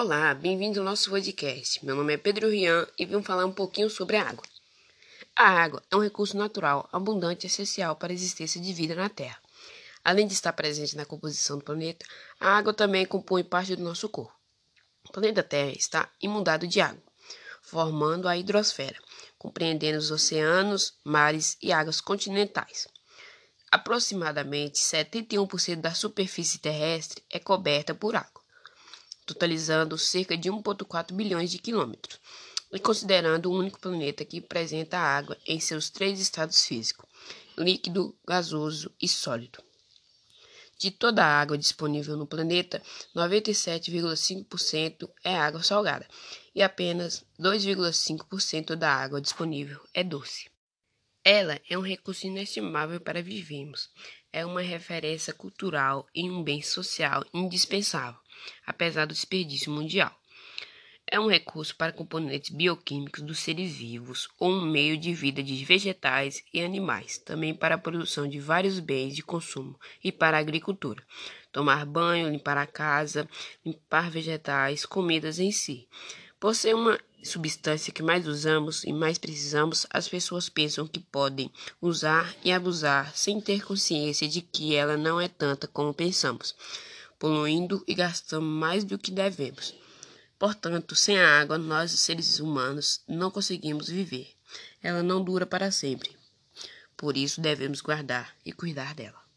Olá, bem-vindo ao nosso podcast. Meu nome é Pedro Rian e vim falar um pouquinho sobre a água. A água é um recurso natural, abundante e essencial para a existência de vida na Terra. Além de estar presente na composição do planeta, a água também compõe parte do nosso corpo. O planeta Terra está inundado de água, formando a hidrosfera, compreendendo os oceanos, mares e águas continentais. Aproximadamente 71% da superfície terrestre é coberta por água, totalizando cerca de 1,4 bilhões de quilômetros, e considerando o único planeta que apresenta água em seus três estados físicos: líquido, gasoso e sólido. De toda a água disponível no planeta, 97,5% é água salgada e apenas 2,5% da água disponível é doce. Ela é um recurso inestimável para vivermos. É uma referência cultural e um bem social indispensável, apesar do desperdício mundial. É um recurso para componentes bioquímicos dos seres vivos ou um meio de vida de vegetais e animais, também para a produção de vários bens de consumo e para a agricultura. Tomar banho, limpar a casa, limpar vegetais, comidas em si. Por ser uma substância que mais usamos e mais precisamos, as pessoas pensam que podem usar e abusar sem ter consciência de que ela não é tanta como pensamos, poluindo e gastando mais do que devemos. Portanto, sem a água, nós, seres humanos, não conseguimos viver. Ela não dura para sempre. Por isso, devemos guardar e cuidar dela.